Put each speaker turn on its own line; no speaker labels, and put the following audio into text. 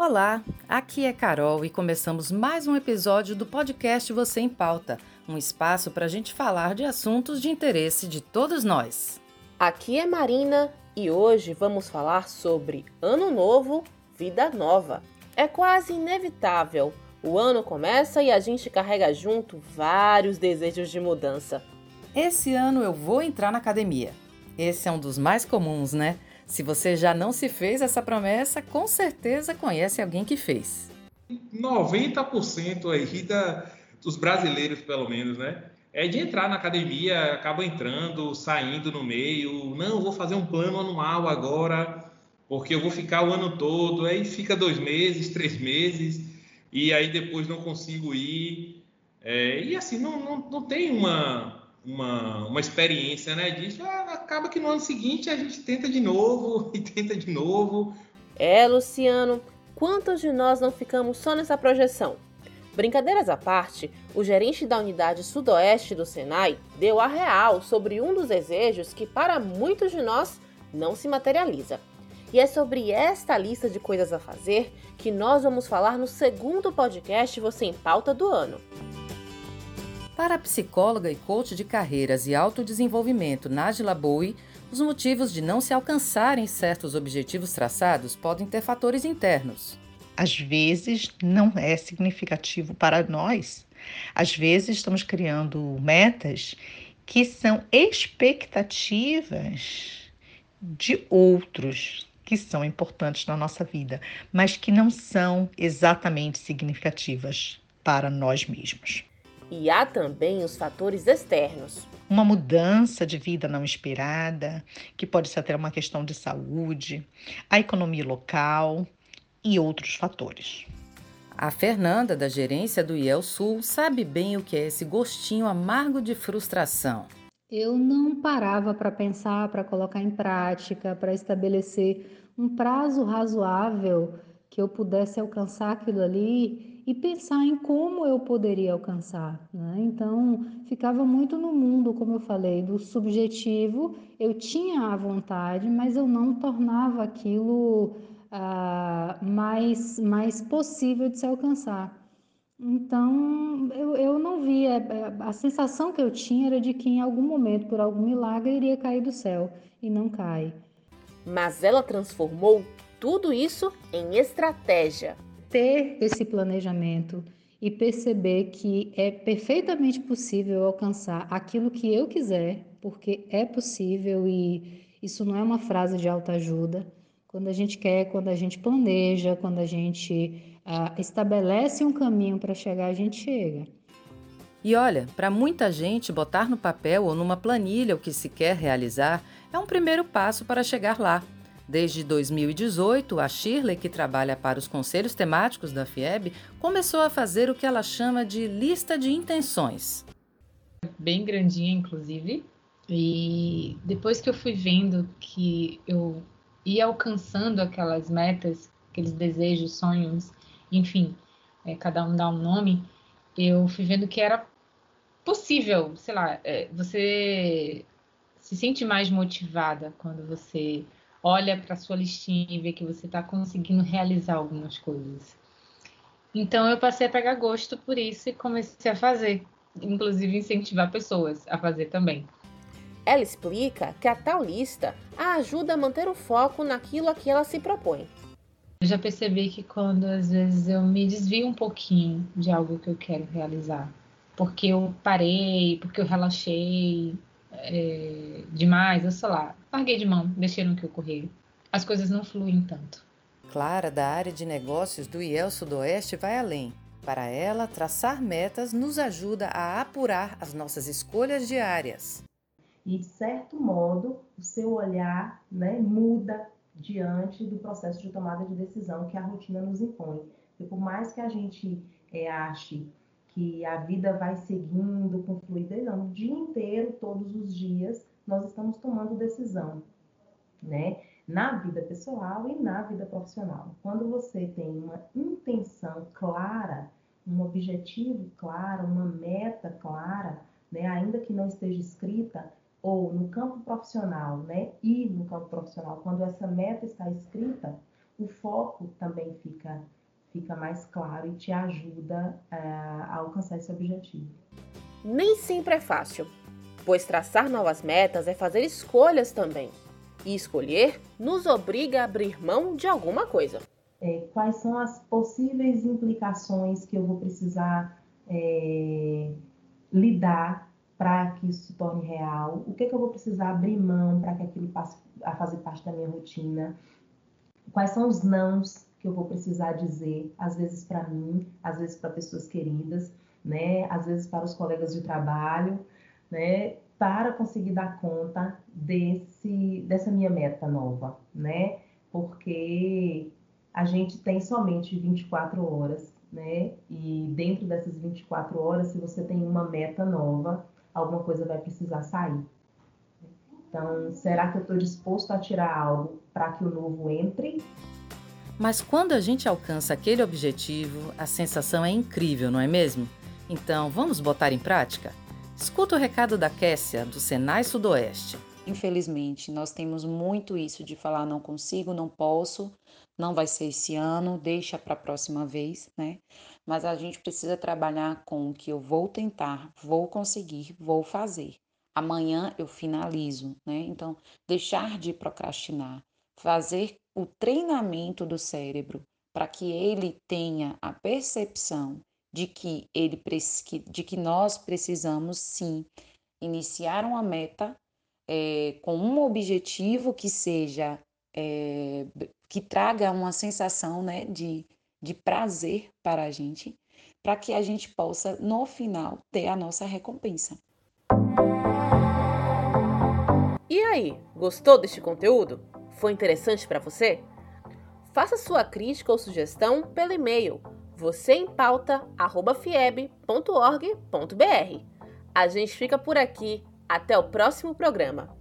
Olá, aqui é Carol e começamos mais um episódio do podcast Você em Pauta, um espaço para a gente falar de assuntos de interesse de todos nós.
Aqui é Marina e hoje vamos falar sobre Ano Novo, Vida Nova. É quase inevitável. O ano começa e a gente carrega junto vários desejos de mudança.
Esse ano eu vou entrar na academia. Esse é um dos mais comuns, né? Se você já não se fez essa promessa, com certeza conhece alguém que fez.
90% aí da, dos brasileiros, pelo menos, né? É de entrar na academia, acaba entrando, saindo no meio. Não, vou fazer um plano anual agora, porque eu vou ficar o ano todo. Aí fica dois meses, três meses, e aí depois não consigo ir. É, e assim, não, não, não tem uma, uma, uma experiência né, disso, ah, acaba que no ano seguinte a gente tenta de novo e tenta de novo.
É, Luciano, quantos de nós não ficamos só nessa projeção? Brincadeiras à parte, o gerente da unidade sudoeste do Senai deu a real sobre um dos desejos que para muitos de nós não se materializa. E é sobre esta lista de coisas a fazer que nós vamos falar no segundo podcast Você em Pauta do ano.
Para a psicóloga e coach de carreiras e autodesenvolvimento Najla Bowie, os motivos de não se alcançarem certos objetivos traçados podem ter fatores internos.
Às vezes não é significativo para nós. Às vezes estamos criando metas que são expectativas de outros que são importantes na nossa vida, mas que não são exatamente significativas para nós mesmos.
E há também os fatores externos.
Uma mudança de vida não esperada, que pode ser até uma questão de saúde, a economia local e outros fatores.
A Fernanda, da gerência do IEL Sul, sabe bem o que é esse gostinho amargo de frustração.
Eu não parava para pensar, para colocar em prática, para estabelecer um prazo razoável que eu pudesse alcançar aquilo ali e pensar em como eu poderia alcançar. Né? Então, ficava muito no mundo, como eu falei, do subjetivo. Eu tinha a vontade, mas eu não tornava aquilo ah, mais, mais possível de se alcançar. Então, eu, eu não via. É, a sensação que eu tinha era de que em algum momento, por algum milagre, iria cair do céu. E não cai.
Mas ela transformou tudo isso em estratégia
ter esse planejamento e perceber que é perfeitamente possível alcançar aquilo que eu quiser, porque é possível e isso não é uma frase de autoajuda. Quando a gente quer, quando a gente planeja, quando a gente ah, estabelece um caminho para chegar, a gente chega.
E olha, para muita gente, botar no papel ou numa planilha o que se quer realizar é um primeiro passo para chegar lá. Desde 2018, a Shirley, que trabalha para os conselhos temáticos da FIEB, começou a fazer o que ela chama de lista de intenções.
Bem grandinha, inclusive. E depois que eu fui vendo que eu ia alcançando aquelas metas, aqueles desejos, sonhos, enfim, é, cada um dá um nome, eu fui vendo que era possível, sei lá, é, você se sente mais motivada quando você olha para sua listinha e vê que você está conseguindo realizar algumas coisas. Então eu passei a pegar gosto por isso e comecei a fazer, inclusive incentivar pessoas a fazer também.
Ela explica que a tal lista a ajuda a manter o foco naquilo a que ela se propõe.
Eu já percebi que quando às vezes eu me desvio um pouquinho de algo que eu quero realizar, porque eu parei, porque eu relaxei, é, demais, eu sei lá, larguei de mão, deixei no que ocorreu. As coisas não fluem tanto.
Clara, da área de negócios do IEL Sudoeste, vai além. Para ela, traçar metas nos ajuda a apurar as nossas escolhas diárias.
E, de certo modo, o seu olhar né, muda diante do processo de tomada de decisão que a rotina nos impõe. E por mais que a gente é, ache que a vida vai seguindo com fluidez, não, o dia inteiro, todos os dias, nós estamos tomando decisão, né? Na vida pessoal e na vida profissional. Quando você tem uma intenção clara, um objetivo claro, uma meta clara, né, ainda que não esteja escrita, ou no campo profissional, né, e no campo profissional, quando essa meta está escrita, o foco também fica, fica mais claro e te ajuda uh, a alcançar esse objetivo.
Nem sempre é fácil, pois traçar novas metas é fazer escolhas também. E escolher nos obriga a abrir mão de alguma coisa.
É, quais são as possíveis implicações que eu vou precisar é, lidar para que isso se torne real? O que, é que eu vou precisar abrir mão para que aquilo passe a fazer parte da minha rotina? Quais são os nãos que eu vou precisar dizer, às vezes para mim, às vezes para pessoas queridas, né? Às vezes para os colegas de trabalho, né? Para conseguir dar conta desse dessa minha meta nova, né? Porque a gente tem somente 24 horas, né? E dentro dessas 24 horas, se você tem uma meta nova, alguma coisa vai precisar sair. Então, será que eu estou disposto a tirar algo para que o novo entre?
Mas quando a gente alcança aquele objetivo, a sensação é incrível, não é mesmo? Então, vamos botar em prática? Escuta o recado da Kessia, do Senai Sudoeste.
Infelizmente, nós temos muito isso de falar não consigo, não posso, não vai ser esse ano, deixa para a próxima vez, né? Mas a gente precisa trabalhar com o que eu vou tentar, vou conseguir, vou fazer. Amanhã eu finalizo, né? Então, deixar de procrastinar, fazer o treinamento do cérebro para que ele tenha a percepção de que ele de que nós precisamos sim iniciar uma meta é, com um objetivo que seja é, que traga uma sensação né, de, de prazer para a gente, para que a gente possa, no final, ter a nossa recompensa.
E aí, gostou deste conteúdo? Foi interessante para você? Faça sua crítica ou sugestão pelo e-mail vocêempauta@fieb.org.br. A gente fica por aqui. Até o próximo programa.